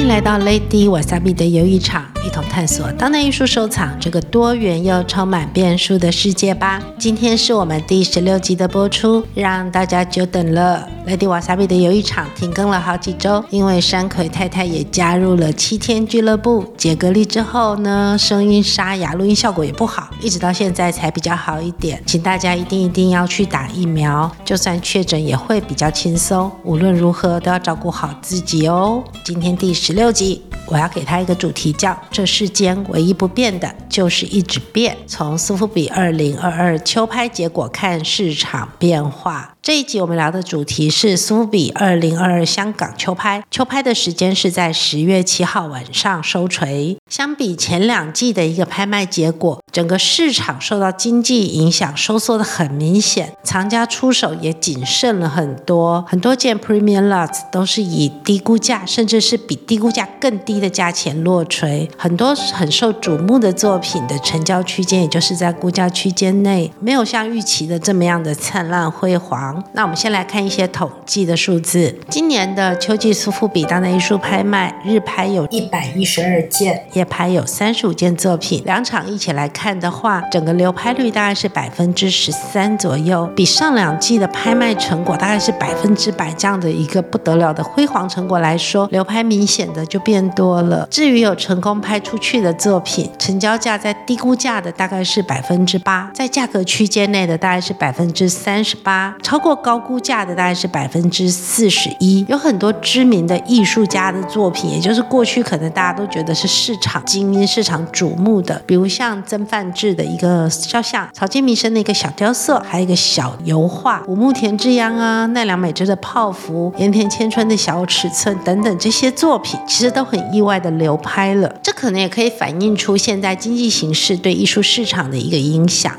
迎来到 Lady Wasabi 的游艺场，一同探索当代艺术收藏这个多元又充满变数的世界吧。今天是我们第十六集的播出，让大家久等了。Lady Wasabi 的游艺场停更了好几周，因为山葵太太也加入了七天俱乐部。解隔离之后呢，声音沙哑，录音效果也不好，一直到现在才比较好一点。请大家一定一定要去打疫苗，就算确诊也会比较轻松。无论如何都要照顾好自己哦。今天第十六集。我要给他一个主题，叫“这世间唯一不变的就是一直变”。从苏富比二零二二秋拍结果看市场变化。这一集我们聊的主题是苏比二零二二香港秋拍，秋拍的时间是在十月七号晚上收槌。相比前两季的一个拍卖结果，整个市场受到经济影响收缩的很明显，藏家出手也谨慎了很多，很多件 premium lots 都是以低估价，甚至是比低估价更低的价钱落槌。很多很受瞩目的作品的成交区间，也就是在估价区间内，没有像预期的这么样的灿烂辉煌。那我们先来看一些统计的数字。今年的秋季苏富比当代艺术拍卖，日拍有一百一十二件，夜拍有三十五件作品。两场一起来看的话，整个流拍率大概是百分之十三左右，比上两季的拍卖成果大概是百分之百这样的一个不得了的辉煌成果来说，流拍明显的就变多了。至于有成功拍出去的作品，成交价在低估价的大概是百分之八，在价格区间内的大概是百分之三十八，超。过高估价的大概是百分之四十一，有很多知名的艺术家的作品，也就是过去可能大家都觉得是市场精英、市场瞩目的，比如像曾梵志的一个肖像、草间弥生的一个小雕塑，还有一个小油画，武木田治央啊、奈良美智的泡芙、盐田千春的小尺寸等等这些作品，其实都很意外的流拍了。这可能也可以反映出现在经济形势对艺术市场的一个影响。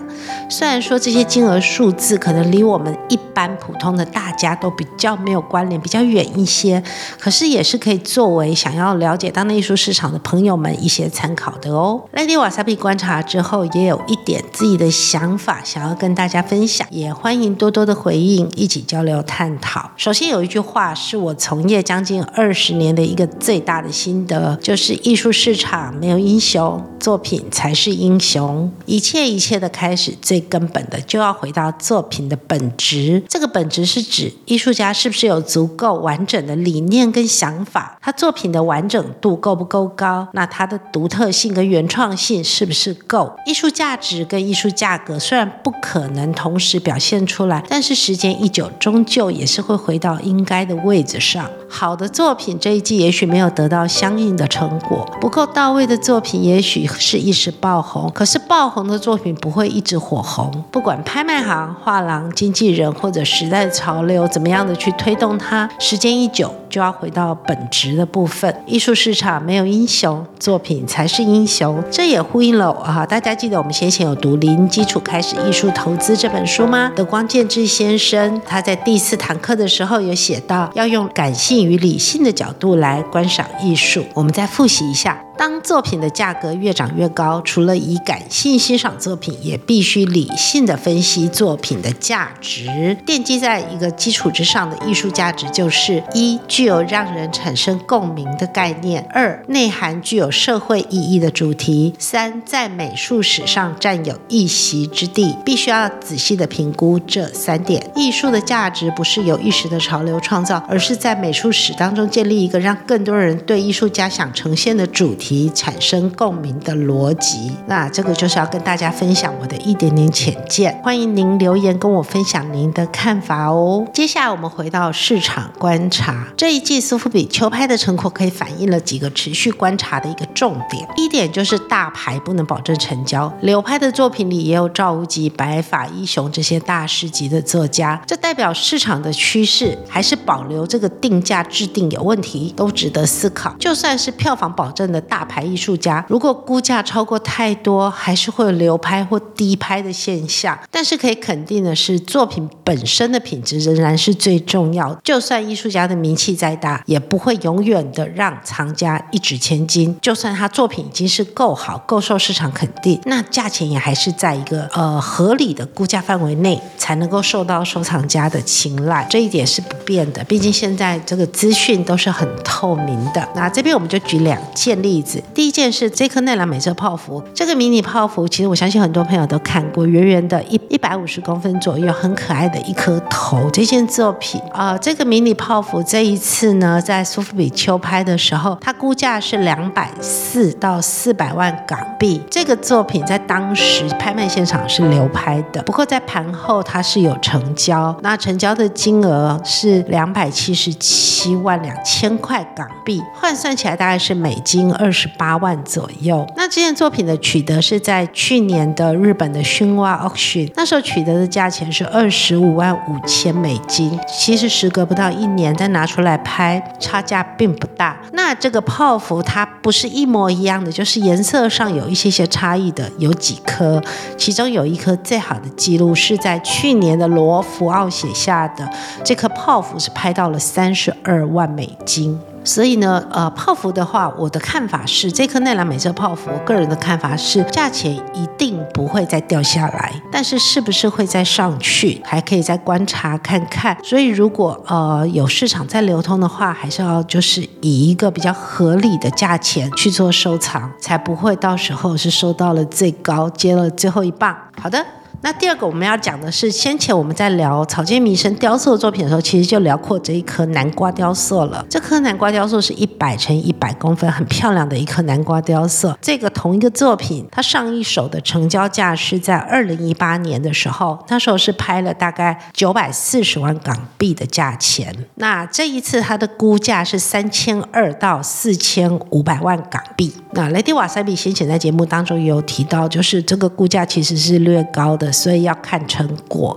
虽然说这些金额数字可能离我们一般普通的大家都比较没有关联，比较远一些，可是也是可以作为想要了解当代艺术市场的朋友们一些参考的哦。Lady Wasabi 观察之后，也有一点自己的想法想要跟大家分享，也欢迎多多的回应，一起交流探讨。首先有一句话是我从业将近二十年的一个最大的心得，就是艺术市场没有英雄，作品才是英雄。一切一切的开始。最根本的就要回到作品的本质，这个本质是指艺术家是不是有足够完整的理念跟想法，他作品的完整度够不够高？那他的独特性跟原创性是不是够？艺术价值跟艺术价格虽然不可能同时表现出来，但是时间一久，终究也是会回到应该的位置上。好的作品这一季也许没有得到相应的成果，不够到位的作品也许是一时爆红，可是爆红的作品不会一直火红。不管拍卖行、画廊、经纪人或者时代潮流怎么样的去推动它，时间一久就要回到本质的部分。艺术市场没有英雄，作品才是英雄。这也呼应了啊，大家记得我们先前有读《零基础开始艺术投资》这本书吗？德光健志先生他在第四堂课的时候有写到，要用感性。与理性的角度来观赏艺术，我们再复习一下。当作品的价格越涨越高，除了以感性欣赏作品，也必须理性的分析作品的价值。奠基在一个基础之上的艺术价值，就是一具有让人产生共鸣的概念；二内涵具有社会意义的主题；三在美术史上占有一席之地。必须要仔细的评估这三点。艺术的价值不是由一时的潮流创造，而是在美术史当中建立一个让更多人对艺术家想呈现的主题。及产生共鸣的逻辑，那这个就是要跟大家分享我的一点点浅见，欢迎您留言跟我分享您的看法哦。接下来我们回到市场观察，这一季苏富比秋拍的成果可以反映了几个持续观察的一个重点。一点就是大牌不能保证成交，流拍的作品里也有赵无极、白发一雄这些大师级的作家，这代表市场的趋势还是保留这个定价制定有问题，都值得思考。就算是票房保证的大。大牌艺术家，如果估价超过太多，还是会流拍或低拍的现象。但是可以肯定的是，作品本身的品质仍然是最重要。就算艺术家的名气再大，也不会永远的让藏家一掷千金。就算他作品已经是够好、够受市场肯定，那价钱也还是在一个呃合理的估价范围内，才能够受到收藏家的青睐。这一点是不变的。毕竟现在这个资讯都是很透明的。那这边我们就举两件例子。第一件是这颗奈良美色泡芙，这个迷你泡芙，其实我相信很多朋友都看过，圆圆的，一一百五十公分左右，很可爱的一颗头。这件作品啊、这个迷你泡芙这一次呢，在苏富比秋拍的时候，它估价是两百四到四百万港币。这个作品在当时拍卖现场是流拍的，不过在盘后它是有成交，那成交的金额是两百七十七万两千块港币，换算起来大概是美金二十八万左右。那这件作品的取得是在去年的日本的熏蛙 auction，那时候取得的价钱是二十五万五千美金。其实时隔不到一年再拿出来拍，差价并不大。那这个泡芙它不是一模一样的，就是颜色上有一些些差异的，有几颗。其中有一颗最好的记录是在去年的罗浮奥写下的，这颗泡芙是拍到了三十二万美金。所以呢，呃，泡芙的话，我的看法是，这颗奈良美智泡芙，我个人的看法是，价钱一定不会再掉下来，但是是不是会再上去，还可以再观察看看。所以如果呃有市场在流通的话，还是要就是以一个比较合理的价钱去做收藏，才不会到时候是收到了最高，接了最后一棒。好的。那第二个我们要讲的是，先前我们在聊草间弥生雕塑作品的时候，其实就聊过这一颗南瓜雕塑了。这颗南瓜雕塑是一百乘一百公分，很漂亮的一颗南瓜雕塑。这个同一个作品，它上一手的成交价是在二零一八年的时候，那时候是拍了大概九百四十万港币的价钱。那这一次它的估价是三千二到四千五百万港币。那雷迪瓦塞比先前在节目当中也有提到，就是这个估价其实是略高的。所以要看成果，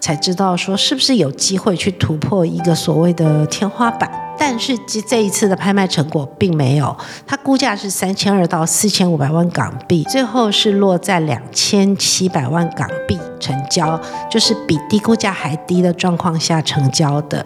才知道说是不是有机会去突破一个所谓的天花板。但是这这一次的拍卖成果并没有，它估价是三千二到四千五百万港币，最后是落在两千七百万港币成交，就是比低估价还低的状况下成交的。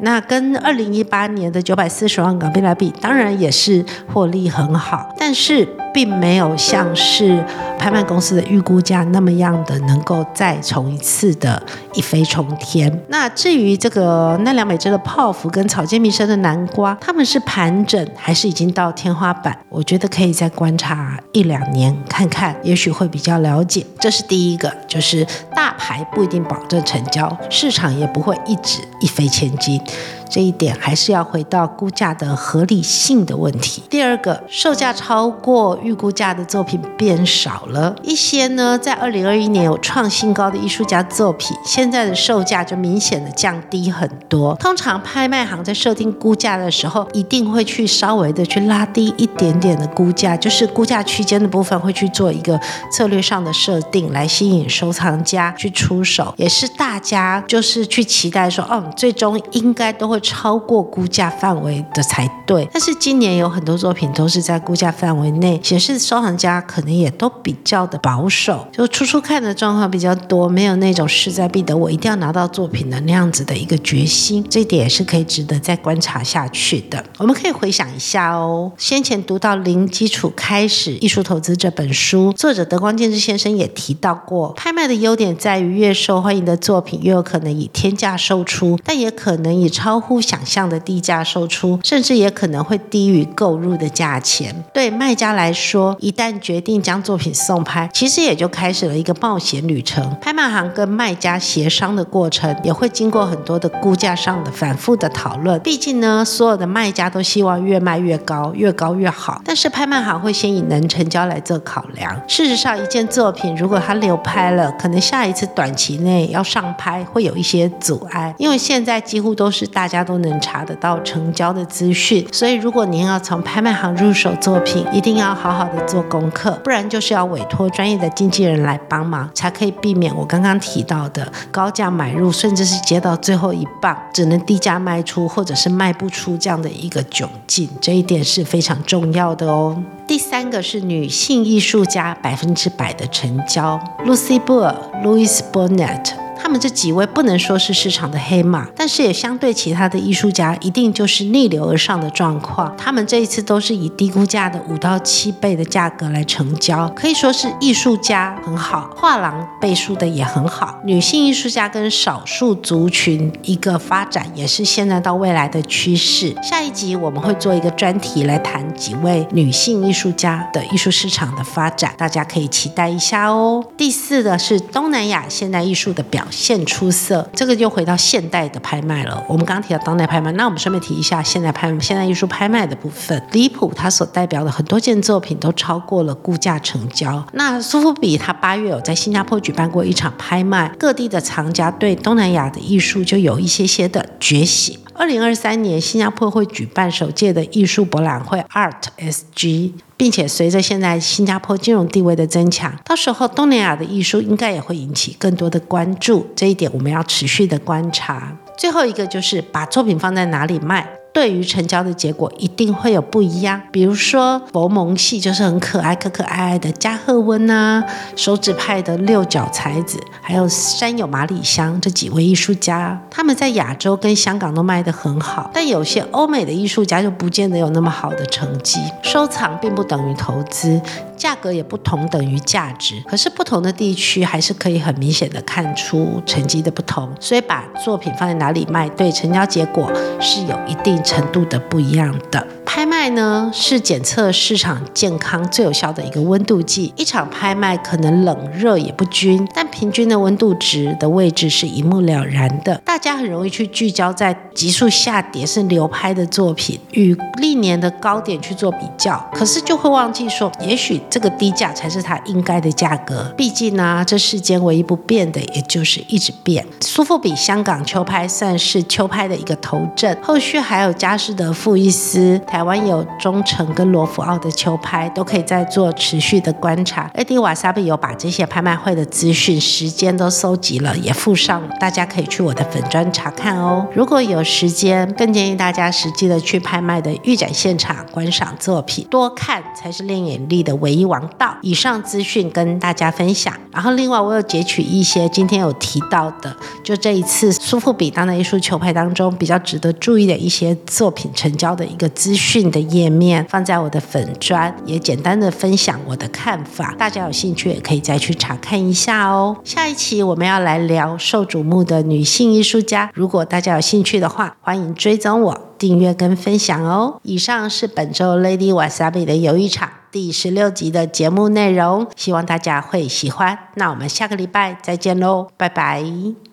那跟二零一八年的九百四十万港币来比，当然也是获利很好，但是并没有像是拍卖公司的预估价那么样的能够再重一次的一飞冲天。那至于这个奈良美智的泡芙跟草间弥生的南瓜，他们是盘整还是已经到天花板？我觉得可以再观察一两年看看，也许会比较了解。这是第一个，就是大牌不一定保证成交，市场也不会一直一飞千金。这一点还是要回到估价的合理性的问题。第二个，售价超过预估价的作品变少了一些呢，在二零二一年有创新高的艺术家作品，现在的售价就明显的降低很多。通常拍卖行在设定估价的时候，一定会去稍微的去拉低一点点的估价，就是估价区间的部分会去做一个策略上的设定，来吸引收藏家去出手，也是大家就是去期待说，哦，最终应该都会。超过估价范围的才对，但是今年有很多作品都是在估价范围内，显示收藏家可能也都比较的保守，就初初看的状况比较多，没有那种势在必得，我一定要拿到作品的那样子的一个决心，这一点也是可以值得再观察下去的。我们可以回想一下哦，先前读到《零基础开始艺术投资》这本书，作者德光健治先生也提到过，拍卖的优点在于越受欢迎的作品越有可能以天价售出，但也可能以超。乎想象的低价售出，甚至也可能会低于购入的价钱。对卖家来说，一旦决定将作品送拍，其实也就开始了一个冒险旅程。拍卖行跟卖家协商的过程，也会经过很多的估价上的反复的讨论。毕竟呢，所有的卖家都希望越卖越高，越高越好。但是拍卖行会先以能成交来做考量。事实上，一件作品如果它流拍了，可能下一一次短期内要上拍会有一些阻碍，因为现在几乎都是大家。都能查得到成交的资讯，所以如果您要从拍卖行入手作品，一定要好好的做功课，不然就是要委托专业的经纪人来帮忙，才可以避免我刚刚提到的高价买入，甚至是接到最后一棒只能低价卖出，或者是卖不出这样的一个窘境。这一点是非常重要的哦。第三个是女性艺术家百分之百的成交，Lucy Burr、Louise Bonet。他们这几位不能说是市场的黑马，但是也相对其他的艺术家，一定就是逆流而上的状况。他们这一次都是以低估价的五到七倍的价格来成交，可以说是艺术家很好，画廊背书的也很好。女性艺术家跟少数族群一个发展，也是现在到未来的趋势。下一集我们会做一个专题来谈几位女性艺术家的艺术市场的发展，大家可以期待一下哦。第四的是东南亚现代艺术的表现出色，这个就回到现代的拍卖了。我们刚刚提到当代拍卖，那我们顺便提一下现代拍现代艺术拍卖的部分。李普他所代表的很多件作品都超过了估价成交。那苏富比他八月有在新加坡举办过一场拍卖，各地的藏家对东南亚的艺术就有一些些的觉醒。二零二三年，新加坡会举办首届的艺术博览会 Art SG，并且随着现在新加坡金融地位的增强，到时候东南亚的艺术应该也会引起更多的关注。这一点我们要持续的观察。最后一个就是把作品放在哪里卖。对于成交的结果一定会有不一样，比如说佛蒙系就是很可爱、可可爱爱的加贺温呐，手指派的六角才子，还有山有马里香这几位艺术家，他们在亚洲跟香港都卖得很好，但有些欧美的艺术家就不见得有那么好的成绩。收藏并不等于投资。价格也不同等于价值，可是不同的地区还是可以很明显的看出成绩的不同，所以把作品放在哪里卖，对成交结果是有一定程度的不一样的。拍卖呢，是检测市场健康最有效的一个温度计。一场拍卖可能冷热也不均，但平均的温度值的位置是一目了然的。大家很容易去聚焦在急速下跌是流拍的作品，与历年的高点去做比较，可是就会忘记说，也许这个低价才是它应该的价格。毕竟呢、这世间唯一不变的，也就是一直变。苏富比香港秋拍算是秋拍的一个头阵，后续还有佳士得、富艺斯。台湾有中诚跟罗浮奥的秋拍，都可以在做持续的观察。AD Wasabi 有把这些拍卖会的资讯、时间都搜集了，也附上，大家可以去我的粉专查看哦。如果有时间，更建议大家实际的去拍卖的预展现场观赏作品，多看才是练眼力的唯一王道。以上资讯跟大家分享，然后另外我有截取一些今天有提到的，就这一次苏富比当代艺术球拍当中比较值得注意的一些作品成交的一个资讯。的页面放在我的粉专，也简单的分享我的看法，大家有兴趣也可以再去查看一下哦。下一期我们要来聊受瞩目的女性艺术家，如果大家有兴趣的话，欢迎追踪我、订阅跟分享哦。以上是本周 Lady Wasabi 的游艺场第十六集的节目内容，希望大家会喜欢。那我们下个礼拜再见喽，拜拜。